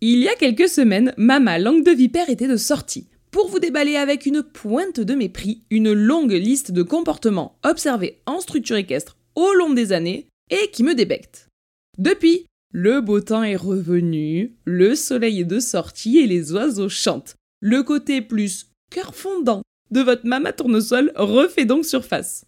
Il y a quelques semaines, Mama Langue de Vipère était de sortie pour vous déballer avec une pointe de mépris une longue liste de comportements observés en structure équestre au long des années et qui me débectent. Depuis, le beau temps est revenu, le soleil est de sortie et les oiseaux chantent. Le côté plus cœur fondant de votre Mama Tournesol refait donc surface.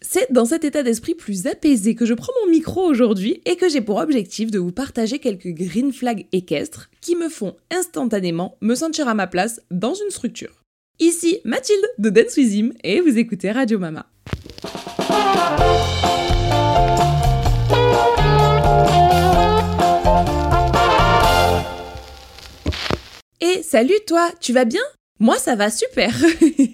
C'est dans cet état d'esprit plus apaisé que je prends mon micro aujourd'hui et que j'ai pour objectif de vous partager quelques green flags équestres qui me font instantanément me sentir à ma place dans une structure. Ici Mathilde de Dance With et vous écoutez Radio Mama. Et salut toi, tu vas bien? Moi, ça va super.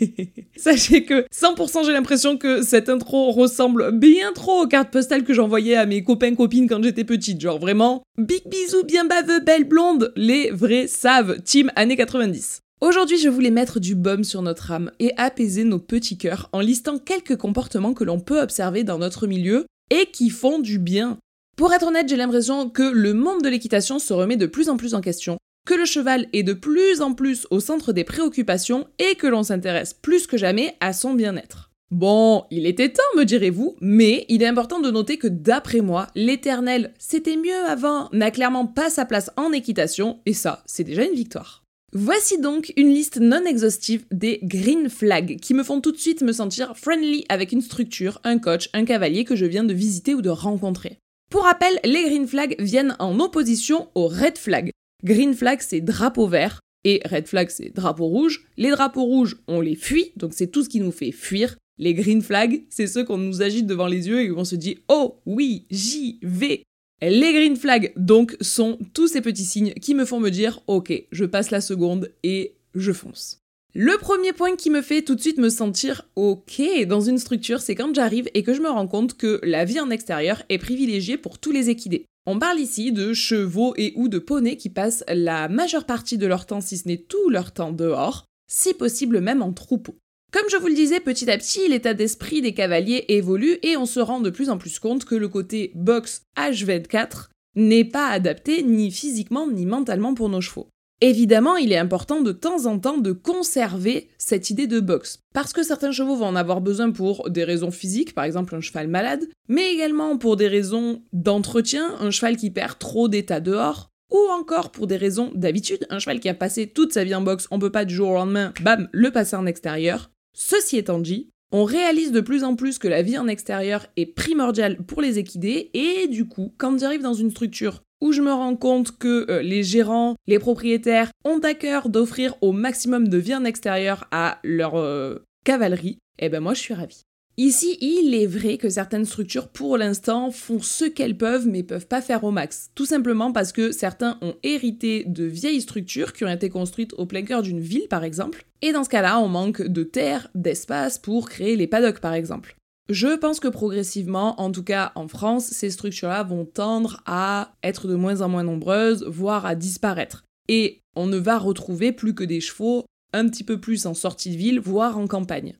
Sachez que 100% j'ai l'impression que cette intro ressemble bien trop aux cartes postales que j'envoyais à mes copains copines quand j'étais petite. Genre vraiment, big bisous bien baveux, belle blonde, les vrais savent, team années 90. Aujourd'hui, je voulais mettre du baume sur notre âme et apaiser nos petits cœurs en listant quelques comportements que l'on peut observer dans notre milieu et qui font du bien. Pour être honnête, j'ai l'impression que le monde de l'équitation se remet de plus en plus en question que le cheval est de plus en plus au centre des préoccupations et que l'on s'intéresse plus que jamais à son bien-être. Bon, il était temps, me direz-vous, mais il est important de noter que d'après moi, l'éternel c'était mieux avant n'a clairement pas sa place en équitation, et ça, c'est déjà une victoire. Voici donc une liste non exhaustive des green flags qui me font tout de suite me sentir friendly avec une structure, un coach, un cavalier que je viens de visiter ou de rencontrer. Pour rappel, les green flags viennent en opposition aux red flags, Green flag, c'est drapeau vert. Et red flag, c'est drapeau rouge. Les drapeaux rouges, on les fuit, donc c'est tout ce qui nous fait fuir. Les green flags, c'est ceux qu'on nous agite devant les yeux et où se dit Oh oui, j'y vais. Les green flags, donc, sont tous ces petits signes qui me font me dire Ok, je passe la seconde et je fonce. Le premier point qui me fait tout de suite me sentir ok dans une structure, c'est quand j'arrive et que je me rends compte que la vie en extérieur est privilégiée pour tous les équidés. On parle ici de chevaux et ou de poneys qui passent la majeure partie de leur temps, si ce n'est tout leur temps dehors, si possible même en troupeau. Comme je vous le disais, petit à petit, l'état d'esprit des cavaliers évolue et on se rend de plus en plus compte que le côté box H24 n'est pas adapté ni physiquement ni mentalement pour nos chevaux. Évidemment, il est important de temps en temps de conserver cette idée de boxe, parce que certains chevaux vont en avoir besoin pour des raisons physiques, par exemple un cheval malade, mais également pour des raisons d'entretien, un cheval qui perd trop d'état dehors, ou encore pour des raisons d'habitude, un cheval qui a passé toute sa vie en boxe, on peut pas du jour au lendemain, bam, le passer en extérieur. Ceci étant dit, on réalise de plus en plus que la vie en extérieur est primordiale pour les équidés, et du coup, quand j'arrive dans une structure où je me rends compte que euh, les gérants, les propriétaires ont à cœur d'offrir au maximum de vie en extérieur à leur euh, cavalerie, et eh ben moi je suis ravie. Ici, il est vrai que certaines structures, pour l'instant, font ce qu'elles peuvent, mais peuvent pas faire au max. Tout simplement parce que certains ont hérité de vieilles structures qui ont été construites au plein cœur d'une ville, par exemple. Et dans ce cas-là, on manque de terre, d'espace pour créer les paddocks, par exemple. Je pense que progressivement, en tout cas en France, ces structures-là vont tendre à être de moins en moins nombreuses, voire à disparaître. Et on ne va retrouver plus que des chevaux un petit peu plus en sortie de ville, voire en campagne.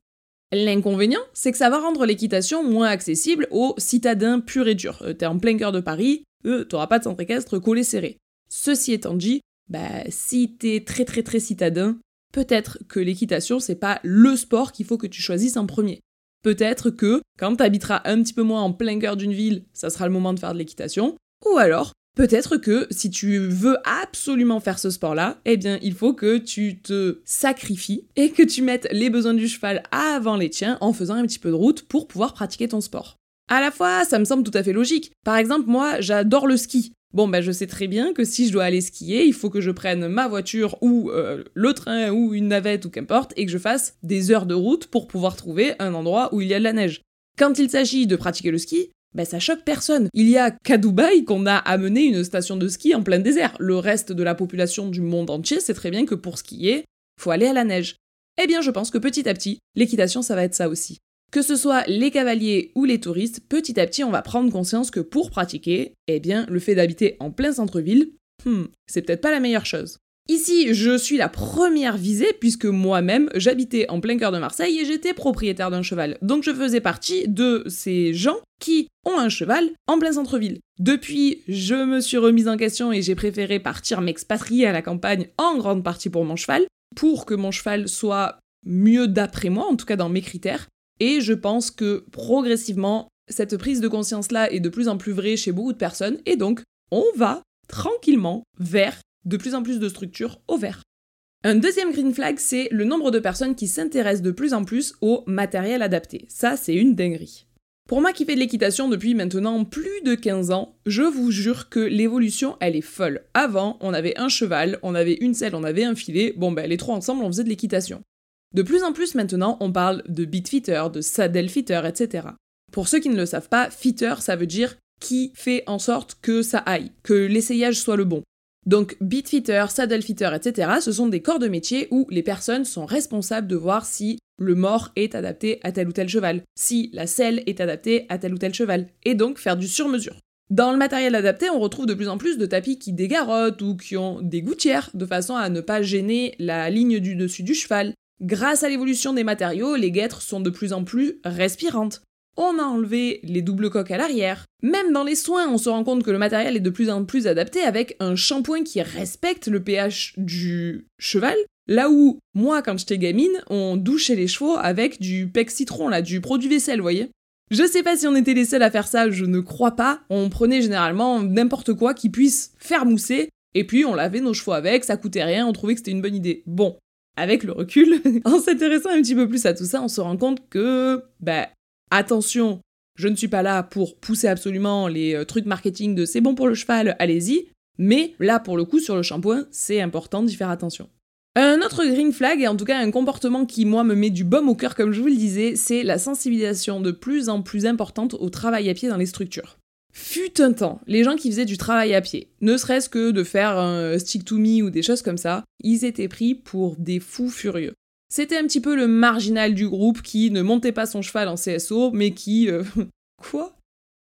L'inconvénient, c'est que ça va rendre l'équitation moins accessible aux citadins purs et durs. Euh, t'es en plein cœur de Paris, eux, t'auras pas de centre équestre collé serré. Ceci étant dit, bah, si t'es très très très citadin, peut-être que l'équitation, c'est pas le sport qu'il faut que tu choisisses en premier. Peut-être que quand tu habiteras un petit peu moins en plein cœur d'une ville, ça sera le moment de faire de l'équitation. Ou alors, peut-être que si tu veux absolument faire ce sport-là, eh bien, il faut que tu te sacrifies et que tu mettes les besoins du cheval avant les tiens en faisant un petit peu de route pour pouvoir pratiquer ton sport. À la fois, ça me semble tout à fait logique. Par exemple, moi, j'adore le ski. Bon, ben je sais très bien que si je dois aller skier, il faut que je prenne ma voiture ou euh, le train ou une navette ou qu'importe et que je fasse des heures de route pour pouvoir trouver un endroit où il y a de la neige. Quand il s'agit de pratiquer le ski, ben ça choque personne. Il y a qu'à Dubaï qu'on a amené une station de ski en plein désert. Le reste de la population du monde entier sait très bien que pour skier, faut aller à la neige. Eh bien, je pense que petit à petit, l'équitation, ça va être ça aussi. Que ce soit les cavaliers ou les touristes, petit à petit on va prendre conscience que pour pratiquer, eh bien le fait d'habiter en plein centre-ville, hmm, c'est peut-être pas la meilleure chose. Ici, je suis la première visée puisque moi-même, j'habitais en plein cœur de Marseille et j'étais propriétaire d'un cheval. Donc je faisais partie de ces gens qui ont un cheval en plein centre-ville. Depuis, je me suis remise en question et j'ai préféré partir m'expatrier à la campagne en grande partie pour mon cheval, pour que mon cheval soit mieux d'après moi, en tout cas dans mes critères. Et je pense que progressivement, cette prise de conscience-là est de plus en plus vraie chez beaucoup de personnes, et donc on va tranquillement vers de plus en plus de structures au vert. Un deuxième green flag, c'est le nombre de personnes qui s'intéressent de plus en plus au matériel adapté. Ça, c'est une dinguerie. Pour moi qui fais de l'équitation depuis maintenant plus de 15 ans, je vous jure que l'évolution, elle est folle. Avant, on avait un cheval, on avait une selle, on avait un filet, bon ben les trois ensemble, on faisait de l'équitation. De plus en plus maintenant, on parle de beat fitter, de saddle fitter, etc. Pour ceux qui ne le savent pas, fitter, ça veut dire qui fait en sorte que ça aille, que l'essayage soit le bon. Donc beatfitter, saddlefitter, etc., ce sont des corps de métier où les personnes sont responsables de voir si le mort est adapté à tel ou tel cheval, si la selle est adaptée à tel ou tel cheval, et donc faire du sur-mesure. Dans le matériel adapté, on retrouve de plus en plus de tapis qui dégarottent ou qui ont des gouttières, de façon à ne pas gêner la ligne du dessus du cheval. Grâce à l'évolution des matériaux, les guêtres sont de plus en plus respirantes on a enlevé les doubles coques à l'arrière. Même dans les soins, on se rend compte que le matériel est de plus en plus adapté avec un shampoing qui respecte le pH du cheval. Là où, moi, quand j'étais gamine, on douchait les chevaux avec du pec citron, là, du produit vaisselle, vous voyez. Je sais pas si on était les seuls à faire ça, je ne crois pas. On prenait généralement n'importe quoi qui puisse faire mousser, et puis on lavait nos chevaux avec, ça coûtait rien, on trouvait que c'était une bonne idée. Bon, avec le recul, en s'intéressant un petit peu plus à tout ça, on se rend compte que, bah, Attention, je ne suis pas là pour pousser absolument les euh, trucs marketing de c'est bon pour le cheval, allez-y, mais là pour le coup sur le shampoing, c'est important d'y faire attention. Un autre green flag, et en tout cas un comportement qui moi me met du baume au cœur comme je vous le disais, c'est la sensibilisation de plus en plus importante au travail à pied dans les structures. Fut un temps, les gens qui faisaient du travail à pied, ne serait-ce que de faire un stick to me ou des choses comme ça, ils étaient pris pour des fous furieux. C'était un petit peu le marginal du groupe qui ne montait pas son cheval en CSO, mais qui... Euh, quoi?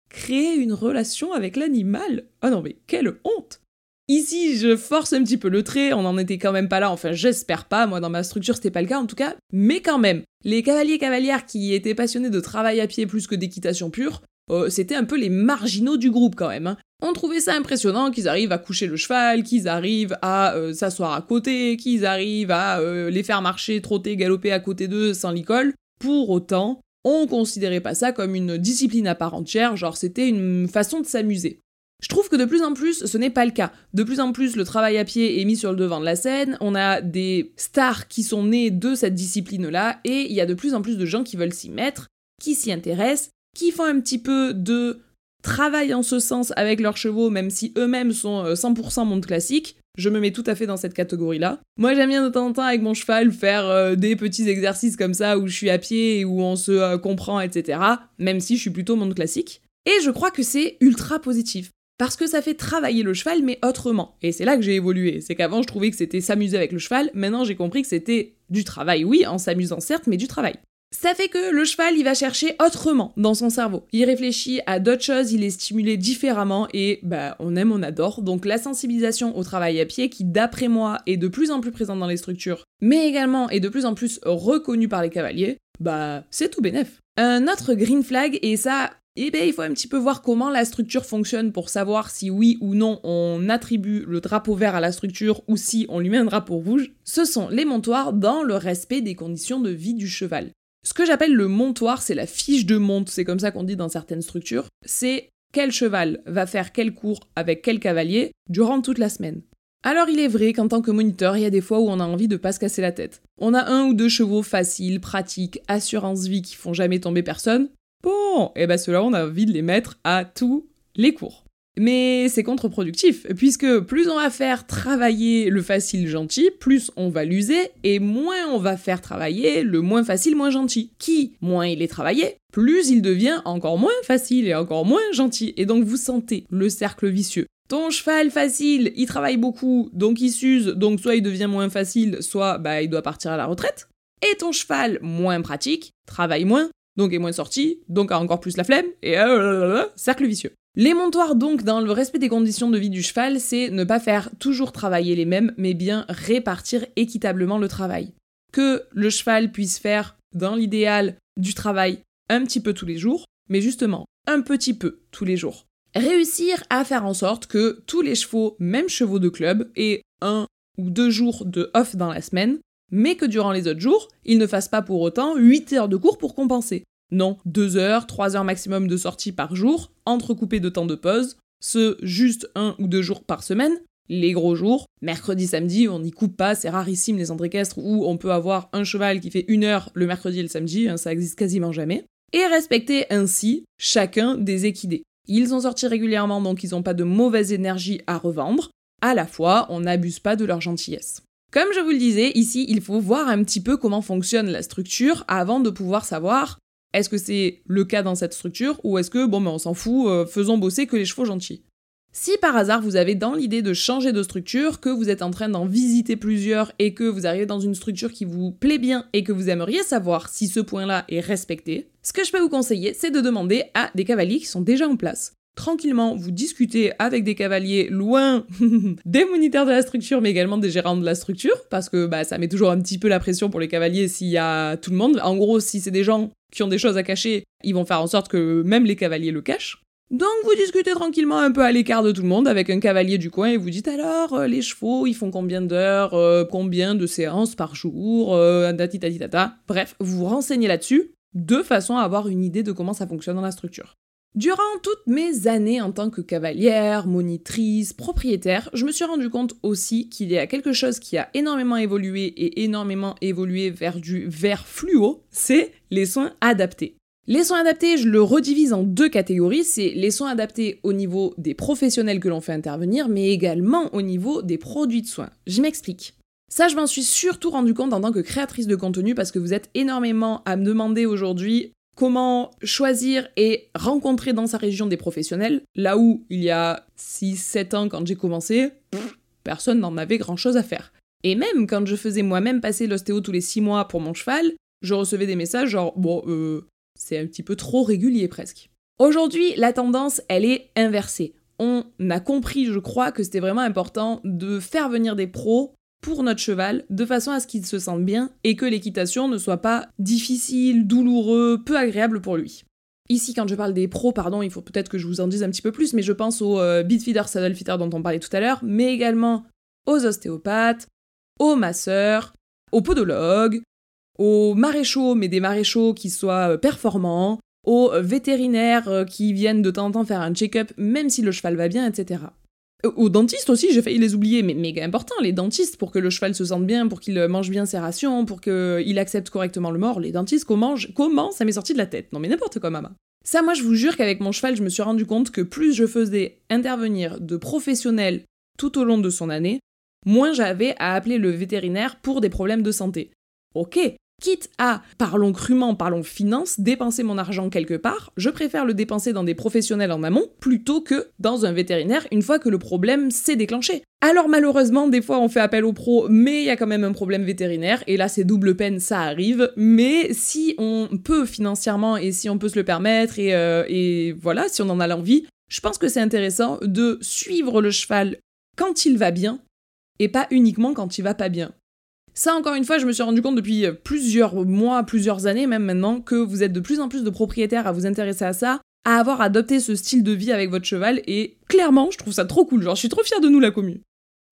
Créer une relation avec l'animal? Ah non mais quelle honte! Ici, je force un petit peu le trait, on n'en était quand même pas là, enfin j'espère pas, moi dans ma structure c'était pas le cas en tout cas, mais quand même, les cavaliers cavalières qui étaient passionnés de travail à pied plus que d'équitation pure, euh, c'était un peu les marginaux du groupe quand même. Hein. On trouvait ça impressionnant qu'ils arrivent à coucher le cheval, qu'ils arrivent à euh, s'asseoir à côté, qu'ils arrivent à euh, les faire marcher, trotter, galoper à côté d'eux sans l'école. Pour autant, on considérait pas ça comme une discipline à part entière, genre c'était une façon de s'amuser. Je trouve que de plus en plus, ce n'est pas le cas. De plus en plus, le travail à pied est mis sur le devant de la scène, on a des stars qui sont nées de cette discipline-là, et il y a de plus en plus de gens qui veulent s'y mettre, qui s'y intéressent, qui font un petit peu de travail en ce sens avec leurs chevaux, même si eux-mêmes sont 100% euh, monde classique. Je me mets tout à fait dans cette catégorie-là. Moi, j'aime bien de temps en temps avec mon cheval faire euh, des petits exercices comme ça où je suis à pied et où on se euh, comprend, etc. Même si je suis plutôt monde classique. Et je crois que c'est ultra positif. Parce que ça fait travailler le cheval, mais autrement. Et c'est là que j'ai évolué. C'est qu'avant, je trouvais que c'était s'amuser avec le cheval. Maintenant, j'ai compris que c'était du travail, oui, en s'amusant certes, mais du travail. Ça fait que le cheval, il va chercher autrement dans son cerveau. Il réfléchit à d'autres choses, il est stimulé différemment et bah on aime, on adore. Donc la sensibilisation au travail à pied qui d'après moi est de plus en plus présente dans les structures, mais également est de plus en plus reconnue par les cavaliers, bah c'est tout bénef. Un autre green flag, et ça, eh ben, il faut un petit peu voir comment la structure fonctionne pour savoir si oui ou non on attribue le drapeau vert à la structure ou si on lui met un drapeau rouge. Ce sont les montoirs dans le respect des conditions de vie du cheval. Ce que j'appelle le montoir, c'est la fiche de monte, c'est comme ça qu'on dit dans certaines structures. C'est quel cheval va faire quel cours avec quel cavalier durant toute la semaine. Alors il est vrai qu'en tant que moniteur, il y a des fois où on a envie de pas se casser la tête. On a un ou deux chevaux faciles, pratiques, assurance vie qui font jamais tomber personne. Bon, et eh ben ceux-là on a envie de les mettre à tous les cours. Mais c'est contre-productif, puisque plus on va faire travailler le facile gentil, plus on va l'user, et moins on va faire travailler le moins facile moins gentil. Qui, moins il est travaillé, plus il devient encore moins facile et encore moins gentil. Et donc vous sentez le cercle vicieux. Ton cheval facile, il travaille beaucoup, donc il s'use, donc soit il devient moins facile, soit bah, il doit partir à la retraite. Et ton cheval moins pratique, travaille moins, donc est moins sorti, donc a encore plus la flemme, et euh, cercle vicieux. Les montoirs donc dans le respect des conditions de vie du cheval, c'est ne pas faire toujours travailler les mêmes, mais bien répartir équitablement le travail. Que le cheval puisse faire, dans l'idéal, du travail un petit peu tous les jours, mais justement un petit peu tous les jours. Réussir à faire en sorte que tous les chevaux, même chevaux de club, aient un ou deux jours de off dans la semaine, mais que durant les autres jours, ils ne fassent pas pour autant 8 heures de cours pour compenser. Non, 2 heures, 3 heures maximum de sortie par jour, entrecoupées de temps de pause, ce juste un ou deux jours par semaine, les gros jours, mercredi, samedi, on n'y coupe pas, c'est rarissime les centres équestres où on peut avoir un cheval qui fait une heure le mercredi et le samedi, hein, ça existe quasiment jamais, et respecter ainsi chacun des équidés. Ils sont sortis régulièrement donc ils n'ont pas de mauvaise énergie à revendre, à la fois on n'abuse pas de leur gentillesse. Comme je vous le disais, ici, il faut voir un petit peu comment fonctionne la structure avant de pouvoir savoir est-ce que c'est le cas dans cette structure ou est-ce que, bon, ben on s'en fout, euh, faisons bosser que les chevaux gentils. Si par hasard vous avez dans l'idée de changer de structure, que vous êtes en train d'en visiter plusieurs et que vous arrivez dans une structure qui vous plaît bien et que vous aimeriez savoir si ce point-là est respecté, ce que je peux vous conseiller, c'est de demander à des cavaliers qui sont déjà en place tranquillement, vous discutez avec des cavaliers loin des moniteurs de la structure, mais également des gérants de la structure, parce que bah, ça met toujours un petit peu la pression pour les cavaliers s'il y a tout le monde. En gros, si c'est des gens qui ont des choses à cacher, ils vont faire en sorte que même les cavaliers le cachent. Donc vous discutez tranquillement un peu à l'écart de tout le monde avec un cavalier du coin et vous dites alors euh, les chevaux ils font combien d'heures, euh, combien de séances par jour, euh. Bref, vous vous renseignez là-dessus de façon à avoir une idée de comment ça fonctionne dans la structure. Durant toutes mes années en tant que cavalière, monitrice, propriétaire, je me suis rendu compte aussi qu'il y a quelque chose qui a énormément évolué et énormément évolué vers du vert fluo, c'est les soins adaptés. Les soins adaptés, je le redivise en deux catégories, c'est les soins adaptés au niveau des professionnels que l'on fait intervenir, mais également au niveau des produits de soins. Je m'explique. Ça, je m'en suis surtout rendu compte en tant que créatrice de contenu parce que vous êtes énormément à me demander aujourd'hui comment choisir et rencontrer dans sa région des professionnels, là où il y a 6-7 ans quand j'ai commencé, personne n'en avait grand-chose à faire. Et même quand je faisais moi-même passer l'ostéo tous les 6 mois pour mon cheval, je recevais des messages genre bon, euh, c'est un petit peu trop régulier presque. Aujourd'hui, la tendance, elle est inversée. On a compris, je crois, que c'était vraiment important de faire venir des pros pour notre cheval de façon à ce qu'il se sente bien et que l'équitation ne soit pas difficile, douloureux, peu agréable pour lui. Ici, quand je parle des pros, pardon, il faut peut-être que je vous en dise un petit peu plus, mais je pense aux euh, feeder dont on parlait tout à l'heure, mais également aux ostéopathes, aux masseurs, aux podologues, aux maréchaux, mais des maréchaux qui soient euh, performants, aux vétérinaires euh, qui viennent de temps en temps faire un check-up, même si le cheval va bien, etc. Euh, aux dentistes aussi, j'ai failli les oublier, mais méga important, les dentistes, pour que le cheval se sente bien, pour qu'il euh, mange bien ses rations, pour qu'il accepte correctement le mort. Les dentistes, comment, comment ça m'est sorti de la tête Non mais n'importe quoi, maman. Ça, moi, je vous jure qu'avec mon cheval, je me suis rendu compte que plus je faisais intervenir de professionnels tout au long de son année, moins j'avais à appeler le vétérinaire pour des problèmes de santé. Ok, quitte à, parlons crûment, parlons finance, dépenser mon argent quelque part, je préfère le dépenser dans des professionnels en amont plutôt que dans un vétérinaire une fois que le problème s'est déclenché. Alors malheureusement, des fois on fait appel aux pros, mais il y a quand même un problème vétérinaire, et là c'est double peine, ça arrive, mais si on peut financièrement et si on peut se le permettre, et, euh, et voilà, si on en a l'envie, je pense que c'est intéressant de suivre le cheval quand il va bien, et pas uniquement quand il va pas bien. Ça, encore une fois, je me suis rendu compte depuis plusieurs mois, plusieurs années même maintenant, que vous êtes de plus en plus de propriétaires à vous intéresser à ça, à avoir adopté ce style de vie avec votre cheval, et clairement, je trouve ça trop cool, genre je suis trop fière de nous la commune.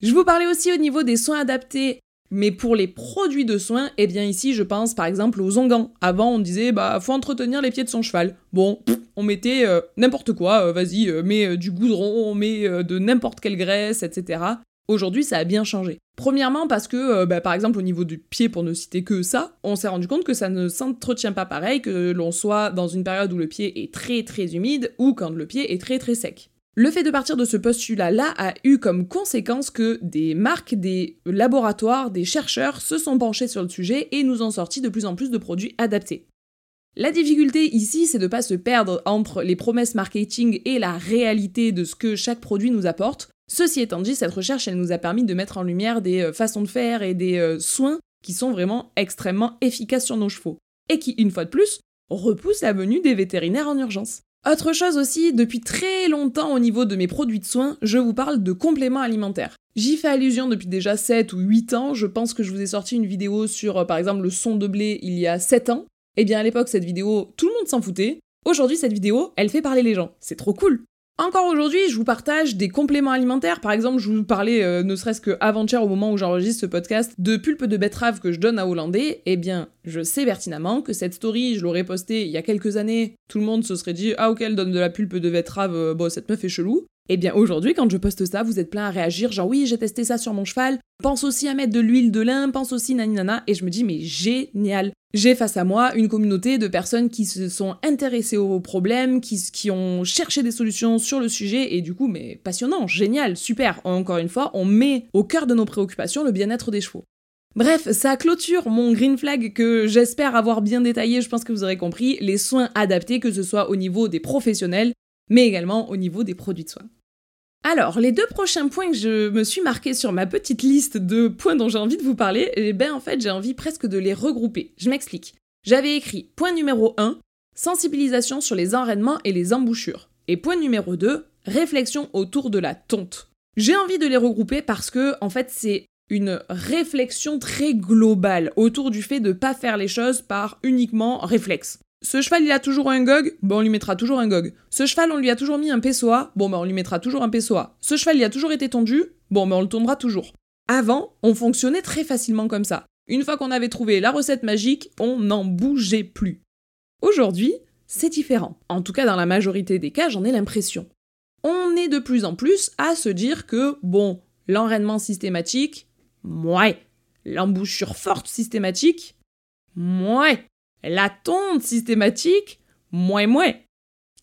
Je vous parlais aussi au niveau des soins adaptés, mais pour les produits de soins, eh bien ici je pense par exemple aux onguents. Avant on disait bah faut entretenir les pieds de son cheval. Bon, on mettait euh, n'importe quoi, euh, vas-y, euh, mets du goudron, on met de n'importe quelle graisse, etc. Aujourd'hui, ça a bien changé. Premièrement parce que, euh, bah, par exemple, au niveau du pied, pour ne citer que ça, on s'est rendu compte que ça ne s'entretient pas pareil que l'on soit dans une période où le pied est très très humide ou quand le pied est très très sec. Le fait de partir de ce postulat-là a eu comme conséquence que des marques, des laboratoires, des chercheurs se sont penchés sur le sujet et nous ont sorti de plus en plus de produits adaptés. La difficulté ici, c'est de ne pas se perdre entre les promesses marketing et la réalité de ce que chaque produit nous apporte, Ceci étant dit, cette recherche, elle nous a permis de mettre en lumière des euh, façons de faire et des euh, soins qui sont vraiment extrêmement efficaces sur nos chevaux. Et qui, une fois de plus, repousse la venue des vétérinaires en urgence. Autre chose aussi, depuis très longtemps au niveau de mes produits de soins, je vous parle de compléments alimentaires. J'y fais allusion depuis déjà 7 ou 8 ans, je pense que je vous ai sorti une vidéo sur euh, par exemple le son de blé il y a 7 ans. Eh bien à l'époque cette vidéo, tout le monde s'en foutait. Aujourd'hui cette vidéo, elle fait parler les gens. C'est trop cool. Encore aujourd'hui, je vous partage des compléments alimentaires. Par exemple, je vous parlais, euh, ne serait-ce qu'avant-hier, au moment où j'enregistre ce podcast, de pulpe de betterave que je donne à Hollandais. Eh bien, je sais pertinemment que cette story, je l'aurais postée il y a quelques années. Tout le monde se serait dit Ah, ok, elle donne de la pulpe de betterave, euh, bon, cette meuf est chelou. Eh bien aujourd'hui, quand je poste ça, vous êtes plein à réagir, genre oui, j'ai testé ça sur mon cheval, pense aussi à mettre de l'huile de lin, pense aussi naninana, et je me dis mais génial. J'ai face à moi une communauté de personnes qui se sont intéressées aux problèmes, qui, ont cherché des solutions sur le sujet, et du coup, mais passionnant, génial, super. Encore une fois, on met au cœur de nos préoccupations le bien-être des chevaux. Bref, ça clôture mon green flag que j'espère avoir bien détaillé, je pense que vous aurez compris, les soins adaptés, que ce soit au niveau des professionnels, mais également au niveau des produits de soins. Alors, les deux prochains points que je me suis marqué sur ma petite liste de points dont j'ai envie de vous parler, eh ben en fait j'ai envie presque de les regrouper. Je m'explique. J'avais écrit point numéro 1, sensibilisation sur les enraînements et les embouchures. Et point numéro 2, réflexion autour de la tonte. J'ai envie de les regrouper parce que, en fait, c'est une réflexion très globale autour du fait de ne pas faire les choses par uniquement réflexe. Ce cheval, il a toujours un gog, bon, on lui mettra toujours un gog. Ce cheval, on lui a toujours mis un PSOA, bon, ben, on lui mettra toujours un PSOA. Ce cheval, il a toujours été tondu, bon, ben, on le tournera toujours. Avant, on fonctionnait très facilement comme ça. Une fois qu'on avait trouvé la recette magique, on n'en bougeait plus. Aujourd'hui, c'est différent. En tout cas, dans la majorité des cas, j'en ai l'impression. On est de plus en plus à se dire que, bon, l'enraînement systématique, mouais. L'embouchure forte systématique, mouais. La tonte systématique, moins moins.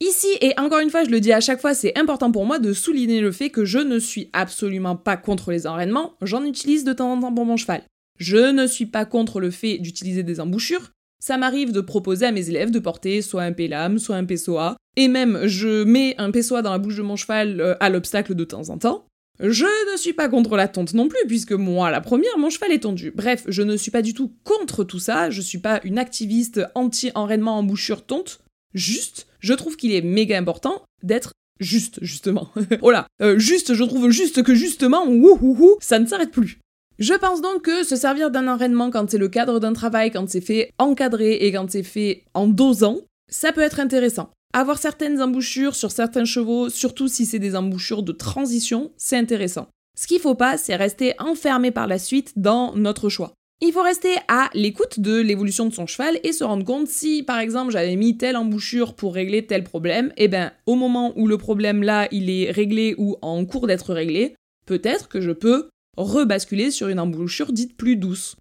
Ici, et encore une fois, je le dis à chaque fois, c'est important pour moi de souligner le fait que je ne suis absolument pas contre les enraînements, j'en utilise de temps en temps pour mon cheval. Je ne suis pas contre le fait d'utiliser des embouchures, ça m'arrive de proposer à mes élèves de porter soit un pélam, soit un PSOA, et même je mets un PSOA dans la bouche de mon cheval euh, à l'obstacle de temps en temps. Je ne suis pas contre la tonte non plus, puisque moi, la première, mon cheval est tondu. Bref, je ne suis pas du tout contre tout ça, je suis pas une activiste anti-enraînement en bouchure tonte. Juste, je trouve qu'il est méga important d'être juste, justement. oh là, euh, juste, je trouve juste que justement, wouhouhou, ça ne s'arrête plus. Je pense donc que se servir d'un enraînement quand c'est le cadre d'un travail, quand c'est fait encadré et quand c'est fait en dosant, ça peut être intéressant. Avoir certaines embouchures sur certains chevaux, surtout si c'est des embouchures de transition, c'est intéressant. Ce qu'il faut pas, c'est rester enfermé par la suite dans notre choix. Il faut rester à l'écoute de l'évolution de son cheval et se rendre compte si, par exemple, j'avais mis telle embouchure pour régler tel problème, et eh ben, au moment où le problème là, il est réglé ou en cours d'être réglé, peut-être que je peux rebasculer sur une embouchure dite plus douce.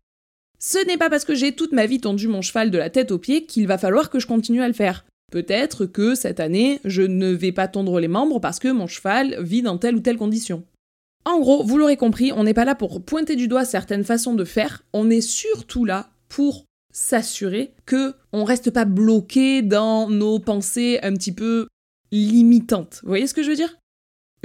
Ce n'est pas parce que j'ai toute ma vie tendu mon cheval de la tête aux pieds qu'il va falloir que je continue à le faire. Peut-être que cette année, je ne vais pas tondre les membres parce que mon cheval vit dans telle ou telle condition. En gros, vous l'aurez compris, on n'est pas là pour pointer du doigt certaines façons de faire, on est surtout là pour s'assurer que on reste pas bloqué dans nos pensées un petit peu limitantes. Vous voyez ce que je veux dire?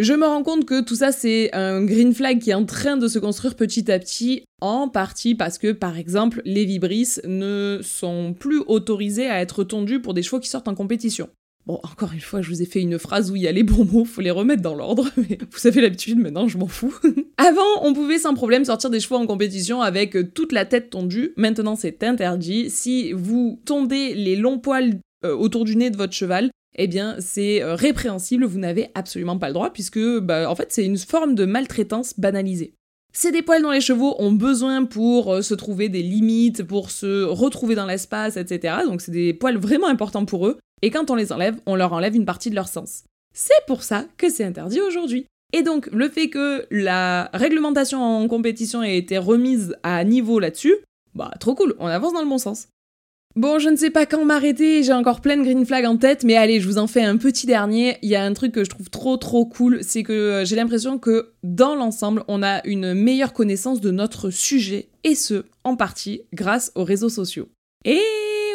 Je me rends compte que tout ça, c'est un green flag qui est en train de se construire petit à petit, en partie parce que, par exemple, les vibrisses ne sont plus autorisés à être tondus pour des chevaux qui sortent en compétition. Bon, encore une fois, je vous ai fait une phrase où il y a les bons mots, faut les remettre dans l'ordre, mais vous avez l'habitude, maintenant je m'en fous. Avant, on pouvait sans problème sortir des chevaux en compétition avec toute la tête tondue, maintenant c'est interdit. Si vous tondez les longs poils euh, autour du nez de votre cheval, eh bien c'est euh, répréhensible, vous n'avez absolument pas le droit puisque bah, en fait c'est une forme de maltraitance banalisée. C'est des poils dont les chevaux ont besoin pour euh, se trouver des limites, pour se retrouver dans l'espace, etc. Donc c'est des poils vraiment importants pour eux, et quand on les enlève, on leur enlève une partie de leur sens. C'est pour ça que c'est interdit aujourd'hui. Et donc le fait que la réglementation en compétition ait été remise à niveau là-dessus, bah trop cool, on avance dans le bon sens. Bon, je ne sais pas quand m'arrêter, j'ai encore plein de green flags en tête, mais allez, je vous en fais un petit dernier. Il y a un truc que je trouve trop trop cool, c'est que euh, j'ai l'impression que dans l'ensemble, on a une meilleure connaissance de notre sujet, et ce, en partie, grâce aux réseaux sociaux. Et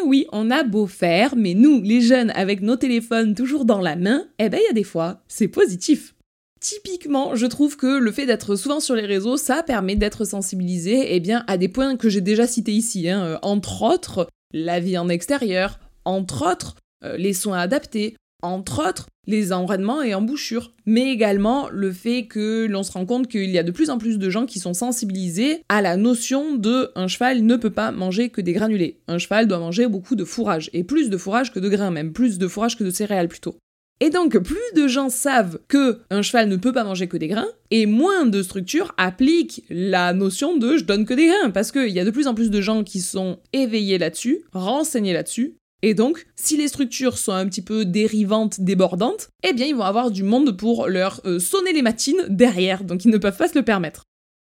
oui, on a beau faire, mais nous, les jeunes, avec nos téléphones toujours dans la main, eh ben il y a des fois, c'est positif. Typiquement, je trouve que le fait d'être souvent sur les réseaux, ça permet d'être sensibilisé eh bien, à des points que j'ai déjà cités ici. Hein. Entre autres, la vie en extérieur, entre autres euh, les soins adaptés, entre autres les enraînements et embouchures, mais également le fait que l'on se rend compte qu'il y a de plus en plus de gens qui sont sensibilisés à la notion de un cheval ne peut pas manger que des granulés. Un cheval doit manger beaucoup de fourrage, et plus de fourrage que de grains même, plus de fourrage que de céréales plutôt. Et donc, plus de gens savent que un cheval ne peut pas manger que des grains, et moins de structures appliquent la notion de je donne que des grains, parce qu'il y a de plus en plus de gens qui sont éveillés là-dessus, renseignés là-dessus, et donc, si les structures sont un petit peu dérivantes, débordantes, eh bien ils vont avoir du monde pour leur euh, sonner les matines derrière, donc ils ne peuvent pas se le permettre.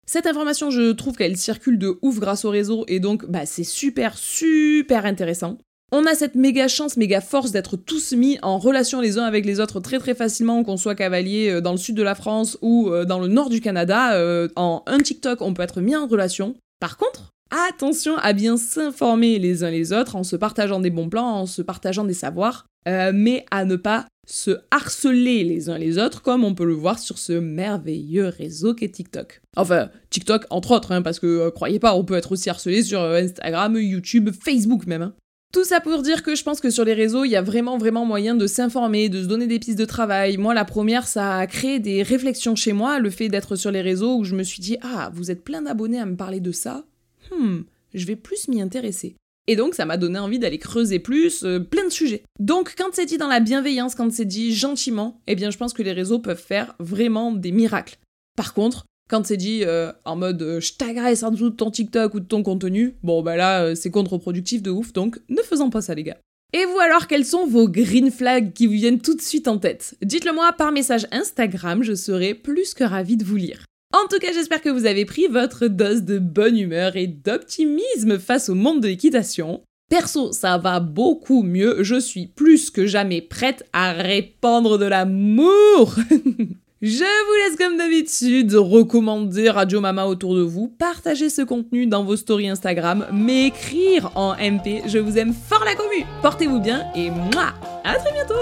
Cette information, je trouve qu'elle circule de ouf grâce au réseau, et donc bah, c'est super, super intéressant. On a cette méga chance, méga force d'être tous mis en relation les uns avec les autres très très facilement, qu'on soit cavalier euh, dans le sud de la France ou euh, dans le nord du Canada. En un TikTok, on peut être mis en relation. Par contre, Attention à bien s'informer les uns les autres en se partageant des bons plans, en se partageant des savoirs, euh, mais à ne pas se harceler les uns les autres comme on peut le voir sur ce merveilleux réseau qu'est TikTok. Enfin, TikTok entre autres, hein, parce que euh, croyez pas, on peut être aussi harcelé sur euh, Instagram, YouTube, Facebook même. Hein. Tout ça pour dire que je pense que sur les réseaux, il y a vraiment vraiment moyen de s'informer, de se donner des pistes de travail. Moi, la première, ça a créé des réflexions chez moi, le fait d'être sur les réseaux où je me suis dit ah, vous êtes plein d'abonnés à me parler de ça hmm, je vais plus m'y intéresser. Et donc ça m'a donné envie d'aller creuser plus, euh, plein de sujets. Donc quand c'est dit dans la bienveillance, quand c'est dit gentiment, eh bien je pense que les réseaux peuvent faire vraiment des miracles. Par contre, quand c'est dit euh, en mode euh, je t'agresse en dessous de ton TikTok ou de ton contenu, bon bah là c'est contre-productif de ouf, donc ne faisons pas ça les gars. Et vous alors, quels sont vos green flags qui vous viennent tout de suite en tête Dites-le moi par message Instagram, je serai plus que ravie de vous lire. En tout cas, j'espère que vous avez pris votre dose de bonne humeur et d'optimisme face au monde de l'équitation. Perso, ça va beaucoup mieux, je suis plus que jamais prête à répandre de l'amour Je vous laisse comme d'habitude recommander Radio Mama autour de vous, partager ce contenu dans vos stories Instagram, m'écrire en MP. Je vous aime fort la commu. Portez-vous bien et moi, à très bientôt